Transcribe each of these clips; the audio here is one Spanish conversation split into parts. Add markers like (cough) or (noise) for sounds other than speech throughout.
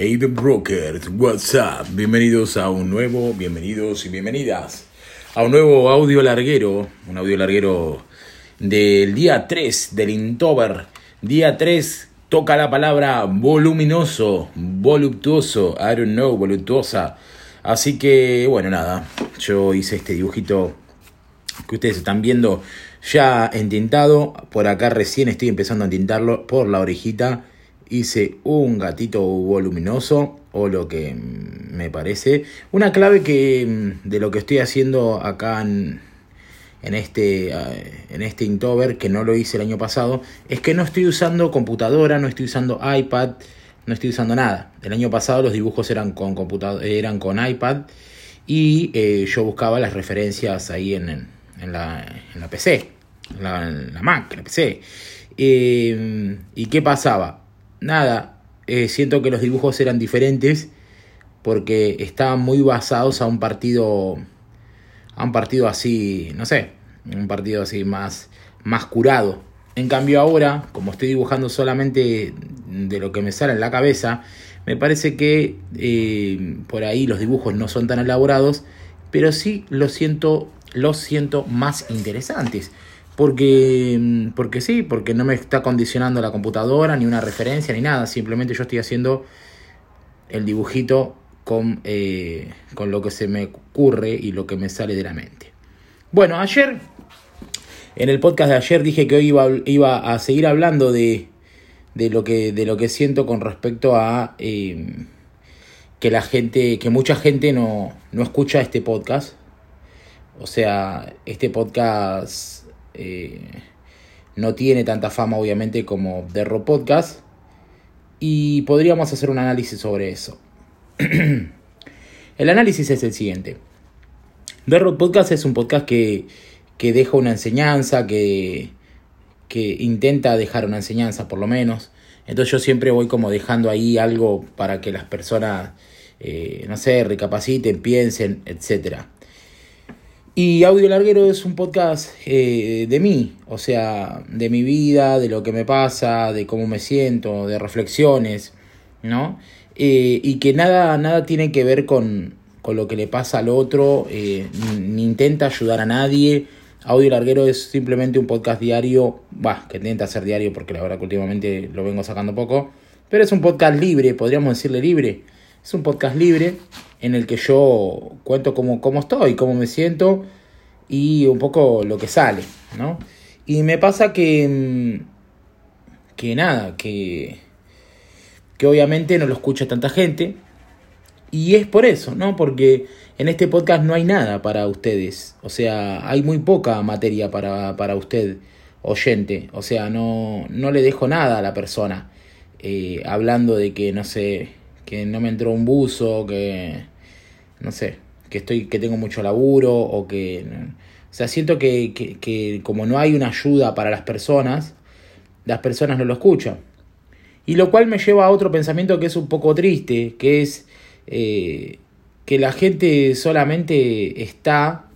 Hey the Brokers, what's up? Bienvenidos a un nuevo, bienvenidos y bienvenidas a un nuevo audio larguero, un audio larguero del día 3 del Intover. Día 3 toca la palabra voluminoso, voluptuoso, I don't know, voluptuosa. Así que, bueno, nada, yo hice este dibujito que ustedes están viendo ya entintado. Por acá recién estoy empezando a entintarlo por la orejita. Hice un gatito voluminoso o lo que me parece. Una clave que de lo que estoy haciendo acá en, en este, eh, en este Inktober, que no lo hice el año pasado, es que no estoy usando computadora, no estoy usando iPad, no estoy usando nada. El año pasado los dibujos eran con, computador, eran con iPad y eh, yo buscaba las referencias ahí en, en, la, en la PC, en la, Mac, en la PC. Eh, ¿Y qué pasaba? Nada, siento que los dibujos eran diferentes porque estaban muy basados a un partido a un partido así, no sé, un partido así más, más curado. En cambio ahora, como estoy dibujando solamente de lo que me sale en la cabeza, me parece que eh, por ahí los dibujos no son tan elaborados, pero sí los siento, los siento más interesantes. Porque, porque sí, porque no me está condicionando la computadora, ni una referencia, ni nada. Simplemente yo estoy haciendo el dibujito con, eh, con lo que se me ocurre y lo que me sale de la mente. Bueno, ayer, en el podcast de ayer dije que hoy iba, iba a seguir hablando de, de, lo que, de lo que siento con respecto a eh, que la gente, que mucha gente no, no escucha este podcast. O sea, este podcast eh, no tiene tanta fama obviamente como Rock Podcast. Y podríamos hacer un análisis sobre eso. (clears throat) el análisis es el siguiente. Road Podcast es un podcast que, que deja una enseñanza, que, que intenta dejar una enseñanza por lo menos. Entonces yo siempre voy como dejando ahí algo para que las personas, eh, no sé, recapaciten, piensen, etc. Y Audio Larguero es un podcast eh, de mí, o sea, de mi vida, de lo que me pasa, de cómo me siento, de reflexiones, ¿no? Eh, y que nada, nada tiene que ver con, con lo que le pasa al otro, eh, ni, intenta ayudar a nadie. Audio Larguero es simplemente un podcast diario, bah, que intenta hacer diario porque la verdad que últimamente lo vengo sacando poco, pero es un podcast libre, podríamos decirle libre. Es un podcast libre en el que yo cuento cómo, cómo estoy, cómo me siento y un poco lo que sale, ¿no? Y me pasa que, mm, que nada, que que obviamente no lo escucha tanta gente. Y es por eso, ¿no? Porque en este podcast no hay nada para ustedes. O sea, hay muy poca materia para, para usted, oyente. O sea, no, no le dejo nada a la persona. Eh, hablando de que, no sé, que no me entró un buzo, que, no sé, que, estoy, que tengo mucho laburo o que... O sea, siento que, que, que como no hay una ayuda para las personas, las personas no lo escuchan. Y lo cual me lleva a otro pensamiento que es un poco triste, que es eh, que la gente solamente está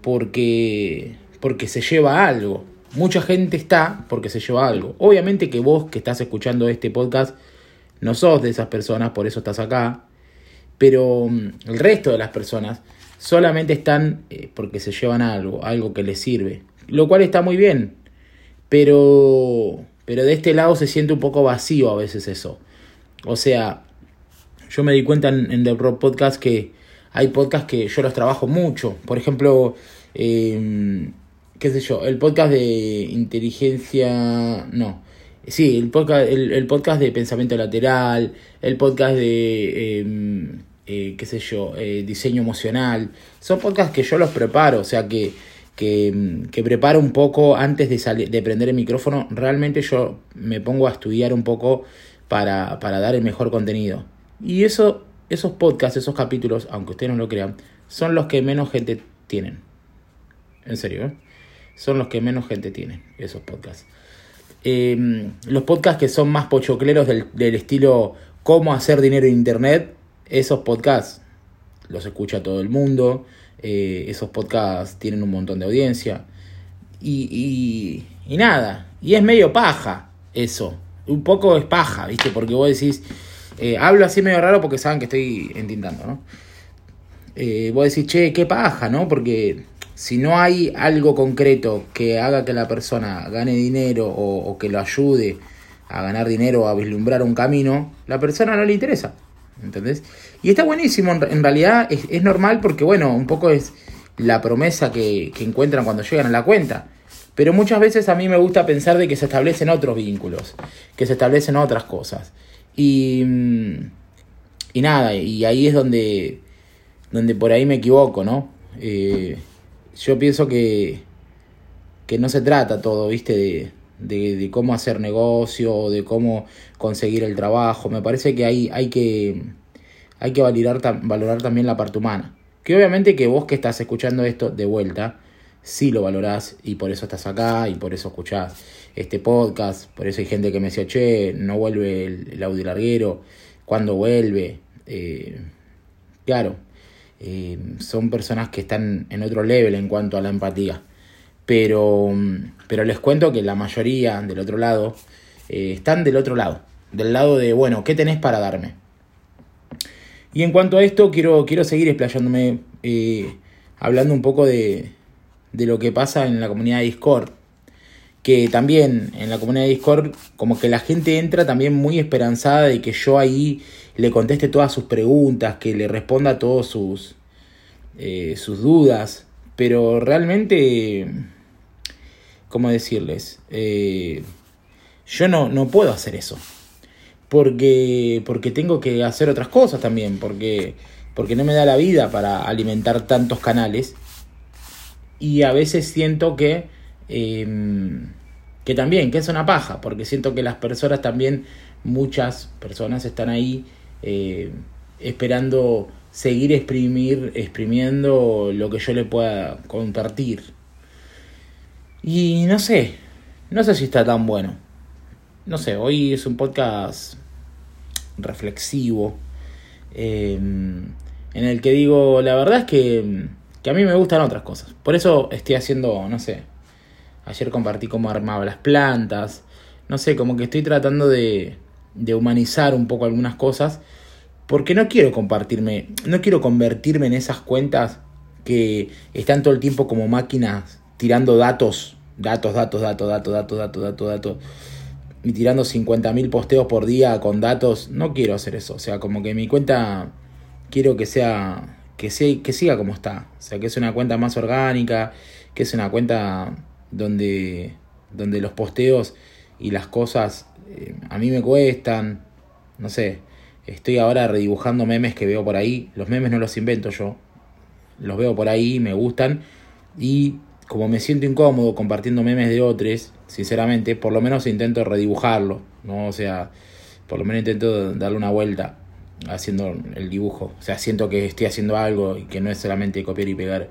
porque, porque se lleva algo. Mucha gente está porque se lleva algo. Obviamente que vos que estás escuchando este podcast no sos de esas personas, por eso estás acá. Pero mm, el resto de las personas solamente están eh, porque se llevan algo, algo que les sirve. Lo cual está muy bien. Pero pero de este lado se siente un poco vacío a veces eso. O sea, yo me di cuenta en, The Rock Podcast que hay podcasts que yo los trabajo mucho. Por ejemplo, em, qué sé yo, el podcast de inteligencia, no. Sí, el podcast, el, podcast de pensamiento lateral, el podcast de, em, eh, qué sé yo, eh, diseño emocional. Son podcasts que yo los preparo, o sea que que, que preparo un poco antes de, salir, de prender el micrófono. Realmente yo me pongo a estudiar un poco para, para dar el mejor contenido. Y eso, esos podcasts, esos capítulos, aunque ustedes no lo crean, son los que menos gente tienen. En serio, ¿eh? Son los que menos gente tienen, esos podcasts. Em, los podcasts que son más pochocleros del, del estilo cómo hacer dinero en internet, esos podcasts los escucha todo el mundo. Eh, esos podcasts tienen un montón de audiencia. Y, y, nada, y es medio paja eso. Un poco es paja, ¿viste? Porque vos decís, Eh, hablo así medio raro porque saben que estoy entintando, ¿no? Eh, vos decís, che, qué paja, ¿no? Porque si no hay algo concreto que haga que la persona gane dinero o, que lo ayude a ganar dinero o a vislumbrar un camino, la persona no le interesa. ¿Entendés? Y está buenísimo, en realidad es, normal porque, bueno, un poco es la promesa que, que encuentran cuando llegan a la cuenta. Pero muchas veces a mí me gusta pensar de que se establecen otros vínculos, que se establecen otras cosas. Y, mm, y nada, y ahí es donde, donde por ahí me equivoco, ¿no? Eh, yo pienso que, que no se trata todo, ¿viste? De, de, cómo hacer negocio, de cómo conseguir el trabajo. Me parece que hay, hay que, hay que valorar, valorar también la parte humana. Que obviamente que vos que estás escuchando esto de vuelta, sí lo valorás y por eso estás acá y por eso escuchás este podcast. Por eso hay gente que me decía, che, no vuelve el, audio larguero, ¿cuándo vuelve? Eh, claro, eh, son personas que están en otro level en cuanto a la empatía. Pero, pero les cuento que la mayoría del otro lado eh, están del otro lado, del lado de, bueno, ¿qué tenés para darme? Y en cuanto a esto, quiero, quiero seguir explayándome, hablando un poco de, de lo que pasa en la comunidad de Discord. Que también en la comunidad de Discord, como que la gente entra también muy esperanzada de que yo ahí le conteste todas sus preguntas, que le responda a todos sus, eh, sus dudas. Pero realmente, ¿cómo decirles? Eh, yo no, no puedo hacer eso. Porque, porque tengo que hacer otras cosas también. Porque, porque no me da la vida para alimentar tantos canales y a veces siento que, em, que también, que es una paja, porque siento que las personas también, muchas personas están ahí eh, esperando seguir exprimir, exprimiendo lo que yo le pueda compartir. Y no sé, no sé si está tan bueno. No sé, hoy es un podcast reflexivo, em, en el que digo, la verdad es que que a mí me gustan otras cosas. Por eso estoy haciendo, no sé, ayer compartí cómo armaba las plantas, no sé, como que estoy tratando de, de humanizar un poco algunas cosas, porque no quiero compartirme, no quiero convertirme en esas cuentas que están todo el tiempo como máquinas tirando datos, datos, datos, datos, datos, datos, datos, datos, datos, y tirando 50.000 posteos por día con datos. No quiero hacer eso, o sea, como que mi cuenta quiero que sea que, que siga como está. O sea, que es una cuenta más orgánica, que es una cuenta donde, donde los posteos y las cosas eh, a mí me cuestan. No sé, estoy ahora redibujando memes que veo por ahí. Los memes no los invento yo. Los veo por ahí, me gustan. Y como me siento incómodo compartiendo memes de otros, sinceramente, por lo menos intento redibujarlo. ¿no? O sea, por lo menos intento darle una vuelta haciendo el dibujo. O sea, siento que estoy haciendo algo y que no es solamente copiar y pegar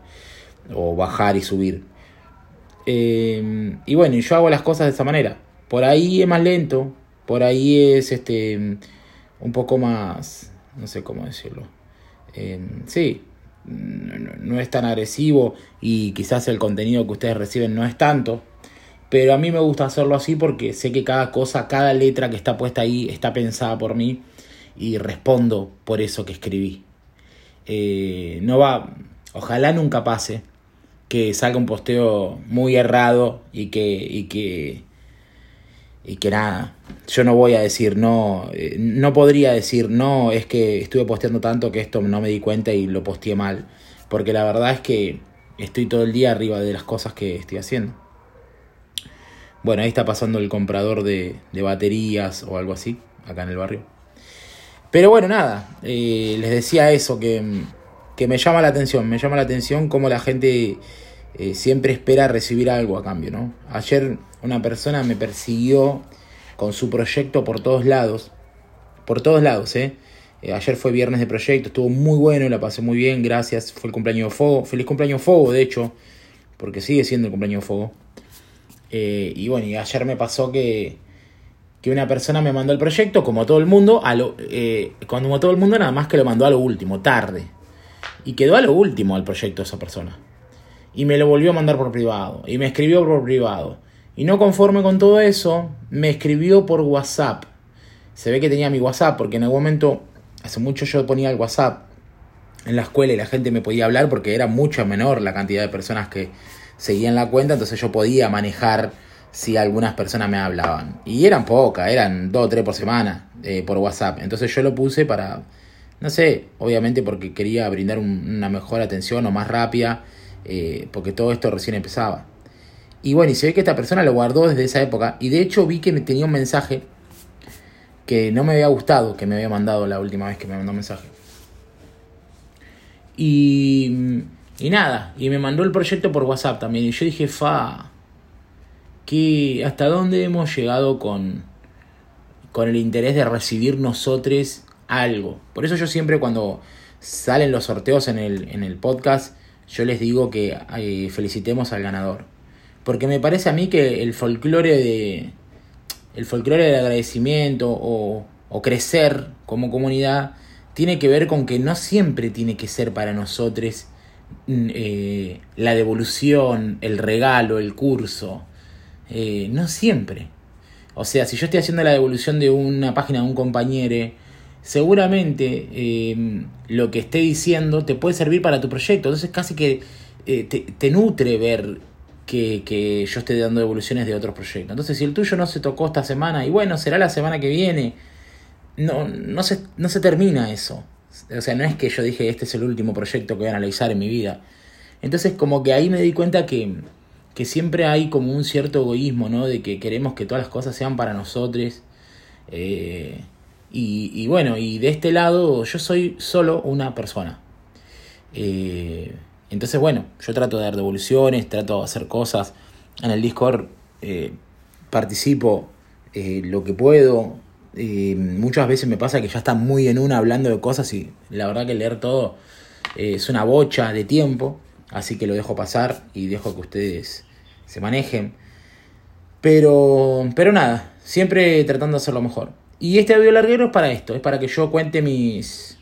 o bajar y subir. Eh, y bueno, yo hago las cosas de esa manera. Por ahí es más lento, por ahí es este un poco más, no sé cómo decirlo. Eh, sí, no, es tan agresivo y quizás el contenido que ustedes reciben no es tanto. Pero a mí me gusta hacerlo así porque sé que cada cosa, cada letra que está puesta ahí está pensada por mí y respondo por eso que escribí. Eh, no va, ojalá nunca pase que salga un posteo muy errado y que, y que, y que nada, yo no voy a decir no, eh, no podría decir no, es que estuve posteando tanto que esto no me di cuenta y lo posteé mal, porque la verdad es que estoy todo el día arriba de las cosas que estoy haciendo. Bueno, ahí está pasando el comprador de, de baterías o algo así, acá en el barrio. Pero bueno, nada, eh, les decía eso, que, me llama la atención, me llama la atención cómo la gente eh, siempre espera recibir algo a cambio, ¿no? Ayer una persona me persiguió con su proyecto por todos lados, por todos lados, ¿eh? eh ayer fue viernes de proyecto, estuvo muy bueno, la pasé muy bien, gracias, fue el cumpleaños de Fuego, feliz cumpleaños Fuego, de hecho, porque sigue siendo el cumpleaños de Fuego. y bueno, y ayer me pasó que que una persona me mandó el proyecto, como todo el mundo, a lo, eh, como todo el mundo, nada más que lo mandó a lo último, tarde. Y quedó a lo último el proyecto de esa persona. Y me lo volvió a mandar por privado. Y me escribió por privado. Y no conforme con todo eso, me escribió por WhatsApp. se ve que tenía mi WhatsApp, porque en algún momento, hace mucho yo ponía el WhatsApp en la escuela y la gente me podía hablar porque era mucho menor la cantidad de personas que seguían la cuenta, entonces yo podía manejar si algunas personas me hablaban. Y eran pocas, eran dos o tres por semana eh, por WhatsApp. Entonces yo lo puse para, no sé, obviamente porque quería brindar una mejor atención o más rápida, eh, porque todo esto recién empezaba. Y bueno, y se ve que esta persona lo guardó desde esa época. Y de hecho vi que me tenía un mensaje que no me había gustado, que me había mandado la última vez que me mandó un mensaje. Y, y nada, y me mandó el proyecto por WhatsApp también. Y yo dije, fa, que hasta dónde hemos llegado con, con el interés de recibir nosotros algo. Por eso yo siempre cuando salen los sorteos en el, en el podcast, yo les digo que eh, felicitemos al ganador. Porque me parece a mí que el folclore de, el folclore del agradecimiento o, crecer como comunidad tiene que ver con que no siempre tiene que ser para nosotros mm, eh, la devolución, el regalo, el curso. Eh, no siempre. O sea, si yo estoy haciendo la devolución de una página de un compañero, seguramente em, lo que esté diciendo te puede servir para tu proyecto. Entonces casi que eh, te, nutre ver que, yo esté dando evoluciones de otros proyectos. Entonces, si el tuyo no se tocó esta semana, y bueno, será la semana que viene, no, no, se, no se termina eso. O sea, no es que yo dije, este es el último proyecto que voy a analizar en mi vida. Entonces, como que ahí me di cuenta que, que siempre hay como un cierto egoísmo, ¿no? De que queremos que todas las cosas sean para nosotros. Eh, y, bueno, y de este lado yo soy solo una persona. Eh, entonces, bueno, yo trato de dar devoluciones, trato de hacer cosas. En el Discord eh, participo eh, lo que puedo. Muchas veces me pasa que ya está muy en una hablando de cosas y la verdad que leer todo es una bocha de tiempo. Así que lo dejo pasar y dejo que ustedes se manejen. Pero, pero nada, siempre tratando de hacerlo mejor. Y este audio larguero es para esto, es para que yo cuente mis,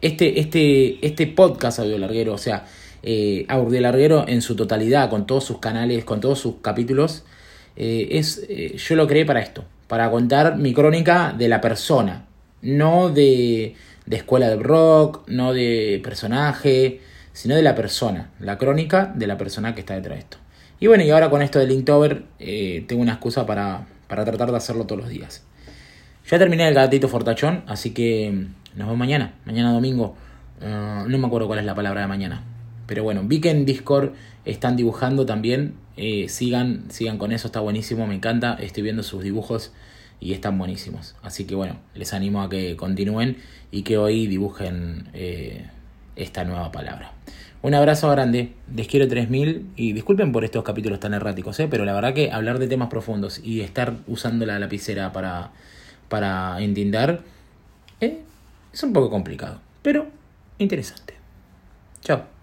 este, este, este podcast audio larguero, o sea, eh, audio larguero en su totalidad, con todos sus canales, con todos sus capítulos, eh, es, eh, yo lo creé para esto, para contar mi crónica de la persona, no de, de escuela de rock, no de personaje, sino de la persona, la crónica de la persona que está detrás de esto. Y bueno, y ahora con esto de Linktober tengo una excusa para, para tratar de hacerlo todos los días. Ya terminé el gatito fortachón, así que nos vemos mañana, mañana domingo. Uh, no me acuerdo cuál es la palabra de mañana. Pero bueno, vi que en Discord están dibujando también. Eh, sigan, sigan con eso, está buenísimo, me encanta. Estoy viendo sus dibujos y están buenísimos. Así que bueno, les animo a que continúen y que hoy dibujen eh, esta nueva palabra. Un abrazo grande, les quiero 3000 y disculpen por estos capítulos tan erráticos, ¿eh? pero la verdad que hablar de temas profundos y estar usando la lapicera para, para entender eh, es un poco complicado, pero interesante. Chao.